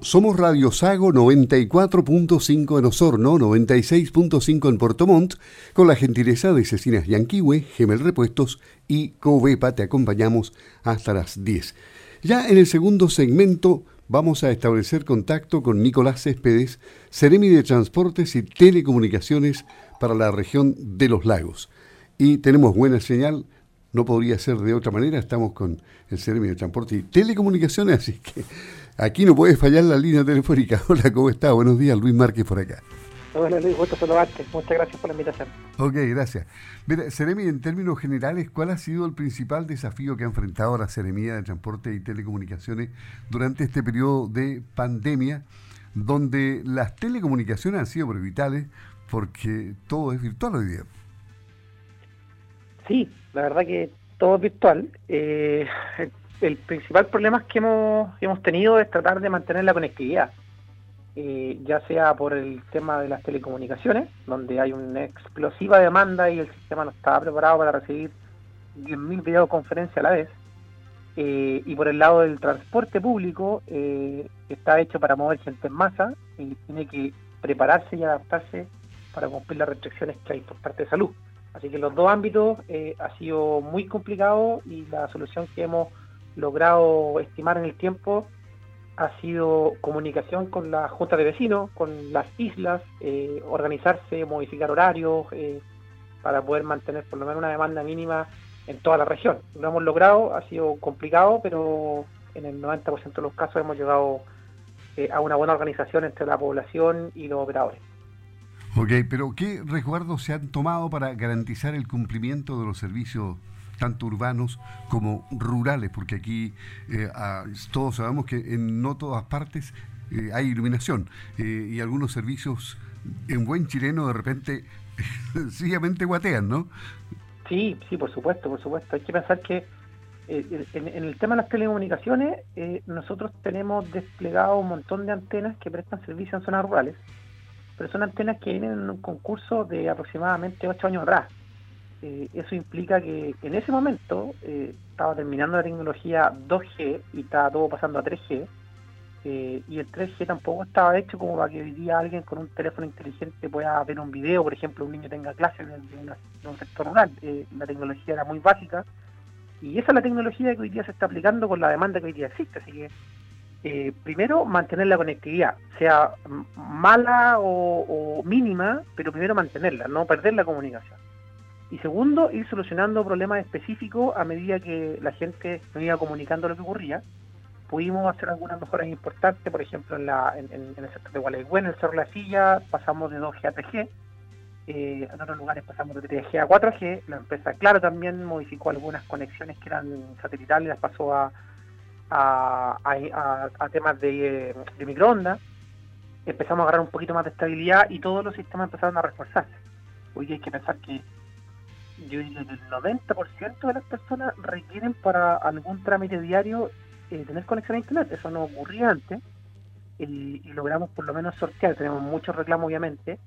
Somos Radio Sago 94.5 en Osorno, 96.5 en Puerto Montt, con la gentileza de Cecinas Yanquiwe, Gemel Repuestos y Covepa. Te acompañamos hasta las 10. Ya en el segundo segmento vamos a establecer contacto con Nicolás Céspedes, Ceremi de Transportes y Telecomunicaciones para la región de los lagos. Y tenemos buena señal, no podría ser de otra manera, estamos con el Ceremi de Transporte y Telecomunicaciones, así que Aquí no puede fallar la línea telefónica. Hola, ¿cómo está? Buenos días, Luis Márquez por acá. Hola Luis, gusto saludarte. Muchas gracias por la invitación. Ok, gracias. Mira, Ceremi, en términos generales, ¿cuál ha sido el principal desafío que ha enfrentado la Seremía de Transporte y Telecomunicaciones durante este periodo de pandemia, donde las telecomunicaciones han sido vitales porque todo es virtual hoy día? Sí, la verdad que todo es virtual. Eh, el principal problema que hemos, hemos tenido es tratar de mantener la conectividad, eh, ya sea por el tema de las telecomunicaciones, donde hay una explosiva demanda y el sistema no estaba preparado para recibir 10.000 videoconferencias a la vez, eh, y por el lado del transporte público, eh, está hecho para mover gente en masa y tiene que prepararse y adaptarse para cumplir las restricciones que hay por parte de salud. Así que los dos ámbitos ha sido muy complicado y la solución que hemos logrado estimar en el tiempo ha sido comunicación con la Junta de Vecinos, con las islas, eh, organizarse, modificar horarios, eh, para poder mantener por lo menos una demanda mínima en toda la región. Lo hemos logrado, ha sido complicado, pero en el 90% de los casos hemos llegado eh, a una buena organización entre la población y los operadores. Ok, pero ¿qué resguardos se han tomado para garantizar el cumplimiento de los servicios tanto urbanos como rurales, porque aquí eh, todos sabemos que en no todas partes eh, hay iluminación eh, y algunos servicios en buen chileno de repente sencillamente guatean, ¿no? Sí, sí, por supuesto, por supuesto. Hay que pensar que en, el tema de las telecomunicaciones, nosotros tenemos desplegado un montón de antenas que prestan servicio en zonas rurales, pero son antenas que vienen en un concurso de aproximadamente 8 años atrás. Eh, eso implica que en ese momento eh, estaba terminando la tecnología 2G y estaba todo pasando a 3G. Eh, y el 3G tampoco estaba hecho como para que hoy día alguien con un teléfono inteligente pueda ver un video, por ejemplo, un niño tenga clases en, un sector rural. la tecnología era muy básica y esa es la tecnología que hoy día se está aplicando con la demanda que hoy día existe. Así que, primero, mantener la conectividad, sea mala o mínima, pero primero mantenerla, no perder la comunicación. Y segundo, ir solucionando problemas específicos a medida que la gente nos iba comunicando lo que ocurría. Pudimos hacer algunas mejoras importantes, por ejemplo, en, el sector de Gualeguay, en el Cerro de la Silla, pasamos de 2G a 3G. Eh, en otros lugares pasamos de 3G a 4G. La empresa Claro también modificó algunas conexiones que eran satelitales, las pasó a, a, temas de microondas. Empezamos a agarrar un poquito más de estabilidad y todos los sistemas empezaron a reforzarse. Hoy hay que pensar que yo diría que el 90% de las personas requieren para algún trámite diario eh, tener conexión a internet. Eso no ocurría antes y, logramos por lo menos sortear. Tenemos muchos reclamos, obviamente,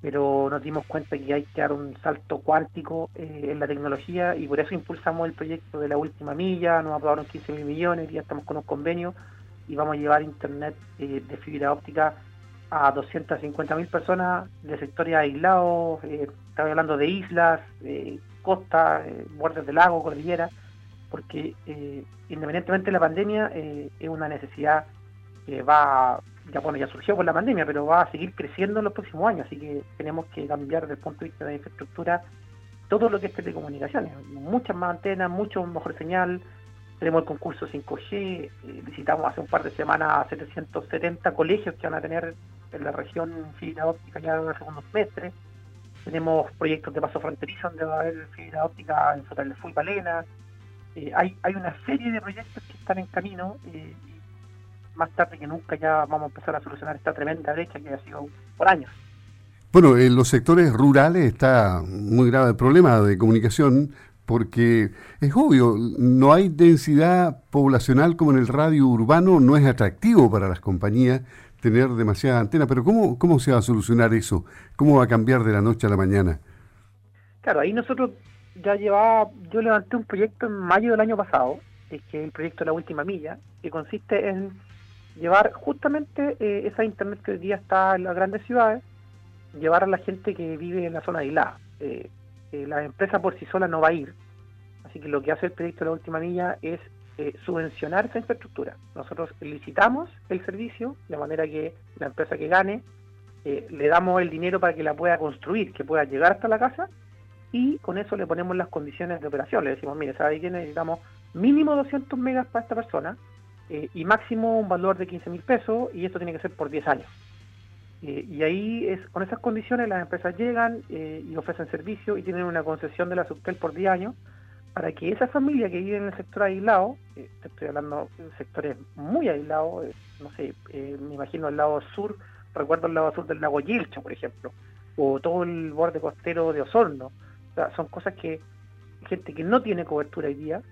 pero nos dimos cuenta que hay que dar un salto cuántico eh, en la tecnología y por eso impulsamos el proyecto de la última milla. Nos aprobaron 15 mil millones, ya estamos con un convenio y vamos a llevar internet eh, de fibra óptica a 250 mil personas de sectores aislados, eh, estaba hablando de islas, eh, costas, eh, bordes del lago, cordillera, porque eh, independientemente de la pandemia es una necesidad que va, ya bueno, ya surgió por la pandemia, pero va a seguir creciendo en los próximos años, así que tenemos que cambiar desde el punto de vista de infraestructura todo lo que es telecomunicaciones, muchas más antenas, mucho mejor señal, tenemos el concurso 5G, visitamos hace un par de semanas a 770 colegios que van a tener en la región fibra óptica ya en el segundo semestre. Tenemos proyectos de paso fronterizo donde va a haber fibra óptica en Sotalefú y Palena. Eh, hay, hay una serie de proyectos que están en camino eh, y más tarde que nunca ya vamos a empezar a solucionar esta tremenda brecha que ha sido por años. Bueno, en los sectores rurales está muy grave el problema de comunicación porque es obvio, no hay densidad poblacional como en el radio urbano, no es atractivo para las compañías tener demasiada antena, pero ¿cómo, ¿cómo se va a solucionar eso? ¿Cómo va a cambiar de la noche a la mañana? Claro, ahí nosotros ya llevaba, yo levanté un proyecto en mayo del año pasado, que es el proyecto la última milla, que consiste en llevar justamente esa internet que hoy día está en las grandes ciudades, llevar a la gente que vive en la zona aislada. la empresa por sí sola no va a ir, así que lo que hace el proyecto la última milla es subvencionar esa infraestructura. Nosotros licitamos el servicio de manera que la empresa que gane eh, le damos el dinero para que la pueda construir, que pueda llegar hasta la casa y con eso le ponemos las condiciones de operación. Le decimos, mire, ¿sabe qué? Necesitamos mínimo 200 megas para esta persona eh, y máximo un valor de 15 mil pesos y esto tiene que ser por 10 años. Eh, y ahí es con esas condiciones las empresas llegan y ofrecen servicio y tienen una concesión de la Subtel por 10 años para que esa familia que vive en el sector aislado, estoy hablando de sectores muy aislados, no sé, me imagino el lado sur recuerdo el lado sur del lago Yilcho, por ejemplo, o todo el borde costero de Osorno. O sea, son cosas que gente que no tiene cobertura hoy día,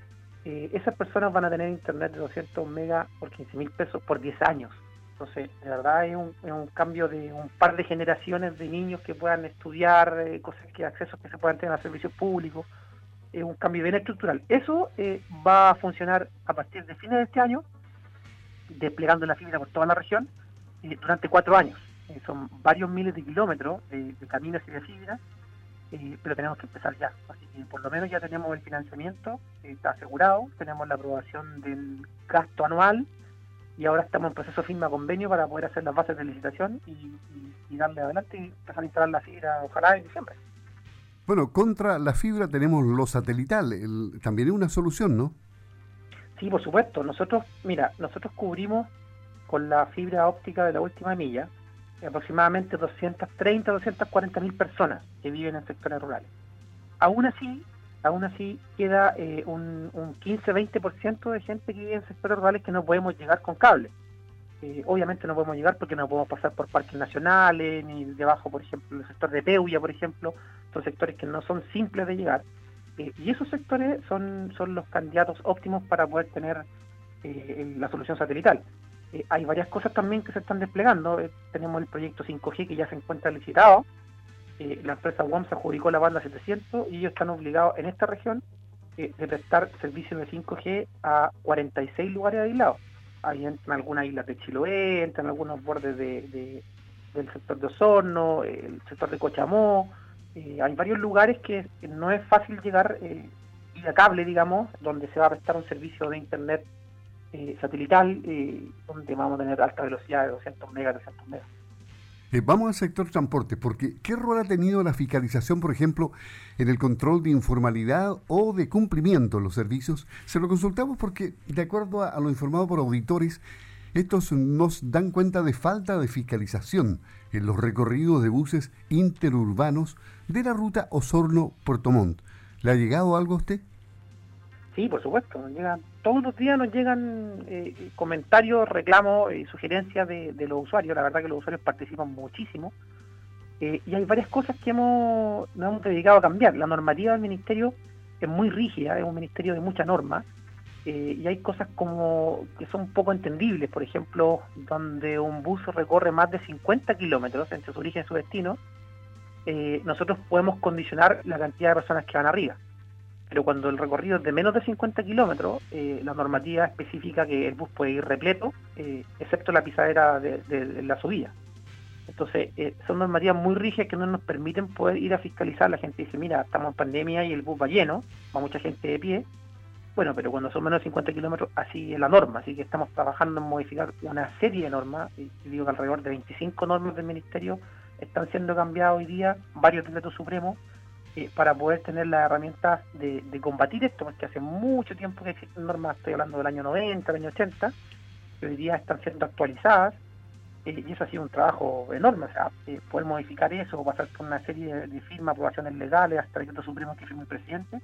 eh, esas personas van a tener internet de 200 megas por 15 mil pesos por 10 años. Entonces, de verdad es un, es un, cambio de un par de generaciones de niños que puedan estudiar, eh, cosas que accesos que se puedan tener a servicios públicos. Es un cambio bien estructural. Eso eh, va a funcionar a partir de fines de este año, desplegando la fibra por toda la región eh, durante cuatro años. Eh, son varios miles de kilómetros de, caminos y de fibra, eh, pero tenemos que empezar ya. Así que por lo menos ya tenemos el financiamiento, está asegurado, tenemos la aprobación del gasto anual y ahora estamos en proceso firma convenio para poder hacer las bases de licitación y, darle adelante y empezar a instalar la fibra, ojalá en diciembre. Bueno, contra la fibra tenemos lo satelital, también es una solución, ¿no? Sí, por supuesto. Nosotros, mira, nosotros cubrimos con la fibra óptica de la última milla, aproximadamente 230, 240 mil personas que viven en sectores rurales. Aún así, aún así queda eh, un, un 15-20% de gente que vive en sectores rurales que no podemos llegar con cable. Eh, obviamente no podemos llegar porque no podemos pasar por parques nacionales, ni debajo, por ejemplo, el sector de Peuya, por ejemplo, son sectores que no son simples de llegar. Eh, y esos sectores son, son los candidatos óptimos para poder tener la solución satelital. Eh, hay varias cosas también que se están desplegando. Eh, tenemos el proyecto 5G que ya se encuentra licitado. Eh, la empresa WOM se adjudicó la banda 700 y ellos están obligados en esta región de prestar servicios de 5G a 46 lugares aislados. Ahí entran algunas islas de Chiloé, entran algunos bordes de, del sector de Osorno, el sector de Cochamó. hay varios lugares que no es fácil llegar vía cable, digamos, donde se va a prestar un servicio de Internet eh, satelital, eh, donde vamos a tener alta velocidad de 200 megas, 300 megas. Eh, vamos al sector transporte, porque ¿qué rol ha tenido la fiscalización, por ejemplo, en el control de informalidad o de cumplimiento de los servicios? Se lo consultamos porque, de acuerdo a, lo informado por auditores, estos nos dan cuenta de falta de fiscalización en los recorridos de buses interurbanos de la ruta Osorno-Puerto Montt. ¿Le ha llegado algo a usted? Sí, por supuesto, todos los días nos llegan eh, comentarios, reclamos y sugerencias de, los usuarios. La verdad que los usuarios participan muchísimo. Eh, y hay varias cosas que hemos, nos hemos dedicado a cambiar. La normativa del ministerio es muy rígida, es un ministerio de mucha norma. Eh, y hay cosas como que son poco entendibles. Por ejemplo, donde un bus recorre más de 50 kilómetros entre su origen y su destino, nosotros podemos condicionar la cantidad de personas que van arriba pero cuando el recorrido es de menos de 50 kilómetros, eh, la normativa especifica que el bus puede ir repleto, eh, excepto la pisadera de, la subida. Entonces, eh, son normativas muy rígidas que no nos permiten poder ir a fiscalizar. La gente dice, mira, estamos en pandemia y el bus va lleno, va mucha gente de pie. Bueno, pero cuando son menos de 50 kilómetros, así es la norma. Así que estamos trabajando en modificar una serie de normas. Y digo que alrededor de 25 normas del Ministerio están siendo cambiadas hoy día, varios decretos supremos, eh, para poder tener las herramientas de, combatir esto, porque hace mucho tiempo que existen normas, estoy hablando del año 90, del año 80, que hoy día están siendo actualizadas, eh, y eso ha sido un trabajo enorme, o sea, eh, poder modificar eso, pasar por una serie de, firmas, aprobaciones legales, hasta el supremo que firme el presidente,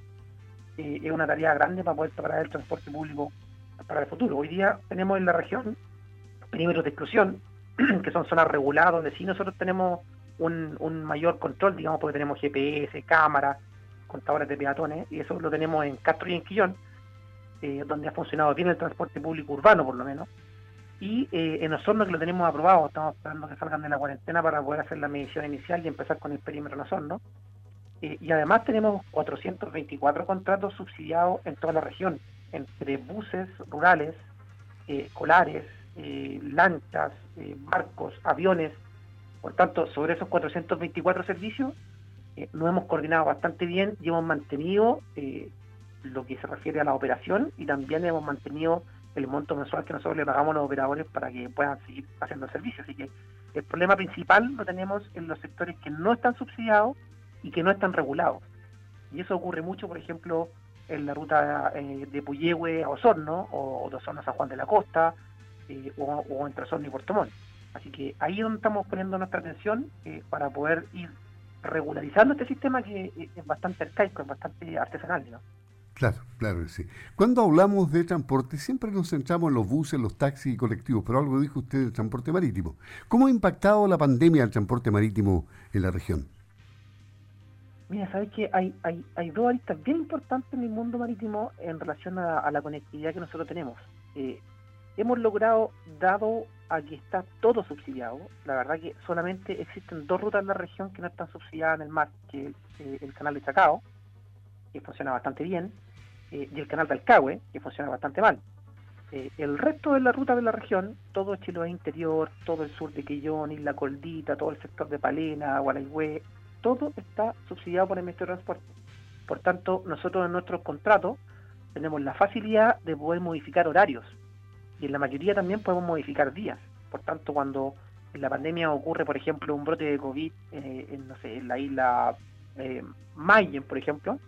es una tarea grande para poder preparar el transporte público para el futuro. Hoy día tenemos en la región perímetros de exclusión, que son zonas reguladas, donde sí nosotros tenemos un, mayor control, digamos, porque tenemos GPS, cámaras, contadores de peatones, y eso lo tenemos en Castro y en Quillón, eh, donde ha funcionado bien el transporte público urbano, por lo menos. Y eh, en Osorno, que lo tenemos aprobado, estamos esperando que salgan de la cuarentena para poder hacer la medición inicial y empezar con el perímetro en Osorno. Eh, y además tenemos 424 contratos subsidiados en toda la región, entre buses rurales, colares, eh, lanchas, eh, barcos, aviones. Por tanto, sobre esos 424 servicios, eh, nos hemos coordinado bastante bien y hemos mantenido lo que se refiere a la operación y también hemos mantenido el monto mensual que nosotros le pagamos a los operadores para que puedan seguir haciendo el servicio. Así que el problema principal lo tenemos en los sectores que no están subsidiados y que no están regulados. Y eso ocurre mucho, por ejemplo, en la ruta eh, de Puyehue a Osorno, o, de Osorno a San Juan de la Costa, eh, o, entre Osorno y Puerto Montt. Así que ahí es donde estamos poniendo nuestra atención eh, para poder ir regularizando este sistema que es bastante arcaico, es bastante artesanal. ¿no? Claro, claro sí. Cuando hablamos de transporte, siempre nos centramos en los buses, los taxis y colectivos, pero algo dijo usted del transporte marítimo. ¿Cómo ha impactado la pandemia al transporte marítimo en la región? Mira, sabes que hay, hay, hay dos aristas bien importantes en el mundo marítimo en relación a, la conectividad que nosotros tenemos. Eh, hemos logrado, dado a que está todo subsidiado, la verdad que solamente existen dos rutas en la región que no están subsidiadas en el mar, que eh, el canal de Chacao, que funciona bastante bien, eh, y el canal de Alcagüe, que funciona bastante mal. el resto de la ruta de la región, todo Chiloé interior, todo el sur de Quillón, Isla Coldita, todo el sector de Palena, Gualeguay, todo está subsidiado por el Ministerio de Transporte. Por tanto, nosotros en nuestros contratos tenemos la facilidad de poder modificar horarios y en la mayoría también podemos modificar días. Por tanto, cuando en la pandemia ocurre, por ejemplo, un brote de COVID eh, en, no sé, en la isla eh, Mayen, por ejemplo,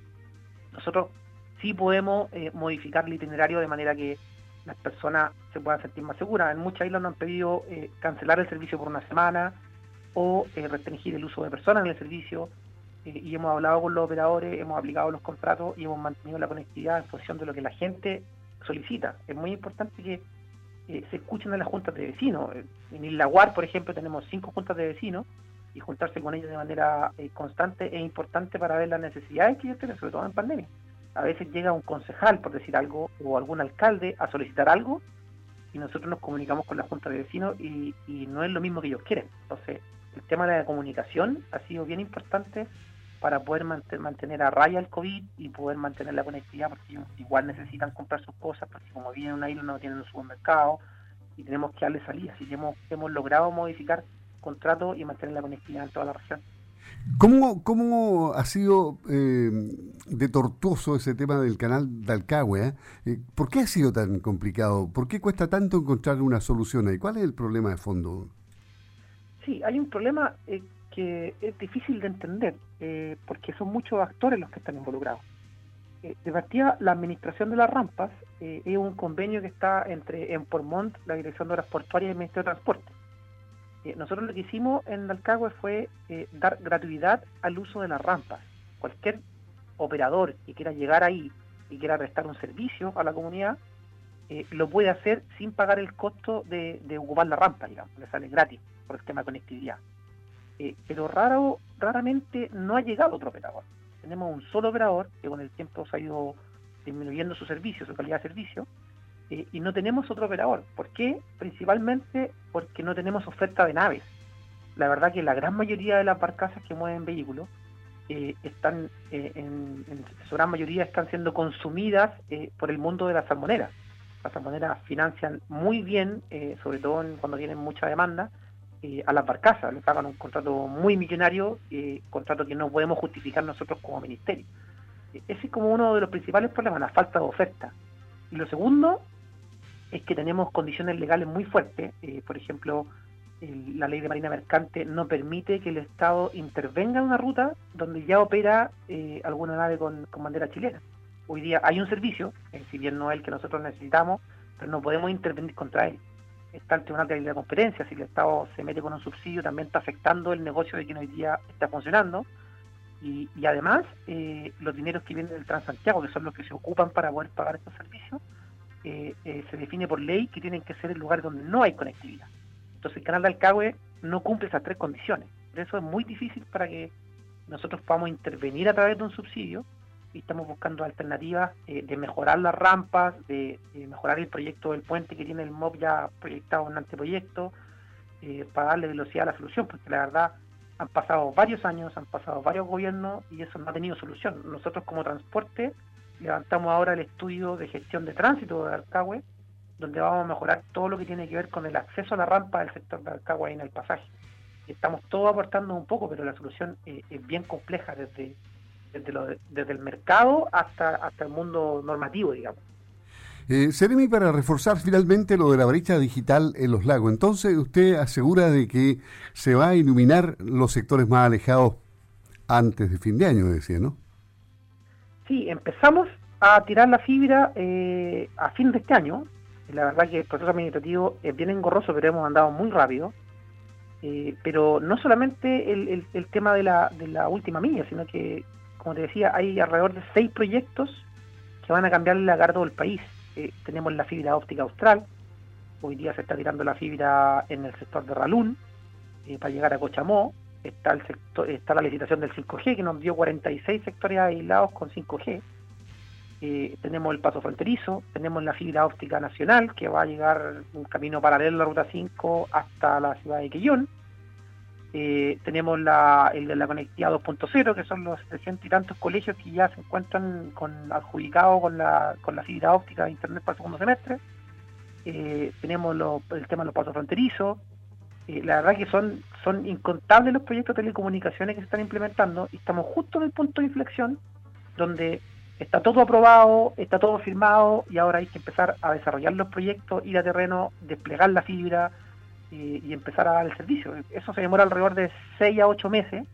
nosotros sí podemos eh, modificar el itinerario de manera que las personas se puedan sentir más seguras. En muchas islas nos han pedido eh, cancelar el servicio por una semana, o restringir el uso de personas en el servicio. Y hemos hablado con los operadores, hemos aplicado los contratos y hemos mantenido la conectividad en función de lo que la gente solicita. Es muy importante que eh, se escuchen en las juntas de vecinos. En Isla Guar, por ejemplo, tenemos cinco juntas de vecinos y juntarse con ellos de manera constante es importante para ver las necesidades que ellos tienen, sobre todo en pandemia. A veces llega un concejal, por decir algo, o algún alcalde a solicitar algo y nosotros nos comunicamos con la junta de vecinos y no es lo mismo que ellos quieren. Entonces, el tema de la comunicación ha sido bien importante para poder mantener a raya el COVID y poder mantener la conectividad, porque ellos igual necesitan comprar sus cosas, porque como vienen una isla no tienen un supermercado y tenemos que darle salida. Así que hemos, hemos logrado modificar contratos y mantener la conectividad en toda la región. ¿Cómo, cómo ha sido eh, de tortuoso ese tema del canal de Alcagüe? Eh? ¿Por qué ha sido tan complicado? ¿Por qué cuesta tanto encontrar una solución ahí? ¿Cuál es el problema de fondo? Sí, hay un problema eh, que es difícil de entender, eh, porque son muchos actores los que están involucrados. Eh, de partida, la administración de las rampas es un convenio que está entre en Pormont, la Dirección de Obras Portuarias y el Ministerio de Transporte. nosotros lo que hicimos en Alcagüe fue dar gratuidad al uso de las rampas. Cualquier operador que quiera llegar ahí y quiera prestar un servicio a la comunidad, lo puede hacer sin pagar el costo de, de ocupar la rampa, digamos, le sale gratis por el tema de conectividad. Eh, pero raro, raramente no ha llegado otro operador. Tenemos un solo operador que con el tiempo se ha ido disminuyendo su servicio, su calidad de servicio, eh, y no tenemos otro operador. ¿Por qué? Principalmente porque no tenemos oferta de naves. La verdad que la gran mayoría de las barcazas que mueven vehículos eh, están, en, su gran mayoría están siendo consumidas por el mundo de las salmoneras. Las salmoneras financian muy bien, sobre todo cuando tienen mucha demanda, eh, a las barcazas, le pagan un contrato muy millonario, eh, contrato que no podemos justificar nosotros como ministerio. Eh, ese es como uno de los principales problemas, la falta de oferta. Y lo segundo es que tenemos condiciones legales muy fuertes, por ejemplo, la ley de marina mercante no permite que el Estado intervenga en una ruta donde ya opera alguna nave con, con, bandera chilena. Hoy día hay un servicio, si bien no es el que nosotros necesitamos, pero no podemos intervenir contra él está Tribunal de la Competencia, si el Estado se mete con un subsidio también está afectando el negocio de quien hoy día está funcionando. Y, además, eh, los dineros que vienen del Transantiago, que son los que se ocupan para poder pagar estos servicios, eh, eh, se define por ley que tienen que ser en lugares donde no hay conectividad. Entonces el canal de Alcagüe no cumple esas tres condiciones. Por eso es muy difícil para que nosotros podamos intervenir a través de un subsidio y estamos buscando alternativas eh, de mejorar las rampas, de, mejorar el proyecto del puente que tiene el MOB ya proyectado en anteproyecto, eh, para darle velocidad a la solución, porque la verdad han pasado varios años, han pasado varios gobiernos y eso no ha tenido solución. Nosotros como transporte levantamos ahora el estudio de gestión de tránsito de Arcagüe donde vamos a mejorar todo lo que tiene que ver con el acceso a la rampa del sector de Alcagua en el pasaje. Estamos todos aportando un poco, pero la solución eh, es bien compleja desde, desde, el mercado hasta, hasta el mundo normativo, digamos. Eh, Seremi, para reforzar finalmente lo de la brecha digital en los lagos, entonces usted asegura de que se va a iluminar los sectores más alejados antes de fin de año, decía, ¿no? Sí, empezamos a tirar la fibra eh, a fin de este año. La verdad que el proceso administrativo es bien engorroso, pero hemos andado muy rápido. Eh, pero no solamente el, el, tema de la, de la última milla, sino que, como te decía, hay alrededor de seis proyectos que van a cambiar el lagarto del país. Eh, tenemos la fibra óptica austral, hoy día se está tirando la fibra en el sector de Ralún, eh, para llegar a Cochamó, está, el sector, está la licitación del 5G, que nos dio 46 sectores aislados con 5G, eh, tenemos el paso fronterizo, tenemos la fibra óptica nacional, que va a llegar un camino paralelo a la Ruta 5 hasta la ciudad de Quillón, eh, tenemos la, el de la conectividad 2.0, que son los 300 y tantos colegios que ya se encuentran adjudicados con la, con la fibra óptica de Internet para el segundo semestre. Eh, tenemos el tema de los pasos fronterizos. Eh, la verdad que son, son incontables los proyectos de telecomunicaciones que se están implementando y estamos justo en el punto de inflexión donde está todo aprobado, está todo firmado y ahora hay que empezar a desarrollar los proyectos, ir a terreno, desplegar la fibra, y, empezar a dar el servicio. Eso se demora alrededor de 6 a 8 meses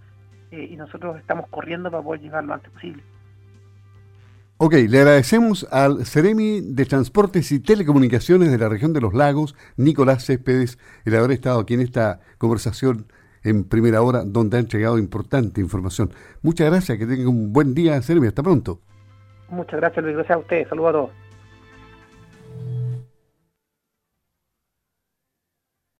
eh, y nosotros estamos corriendo para poder llegar lo antes posible. Ok, le agradecemos al Ceremi de Transportes y Telecomunicaciones de la región de los lagos, Nicolás Céspedes, el haber estado aquí en esta conversación en primera hora, donde ha entregado importante información. Muchas gracias, que tengan un buen día, Ceremi, hasta pronto. Muchas gracias, Luis, gracias a ustedes, saludos a todos.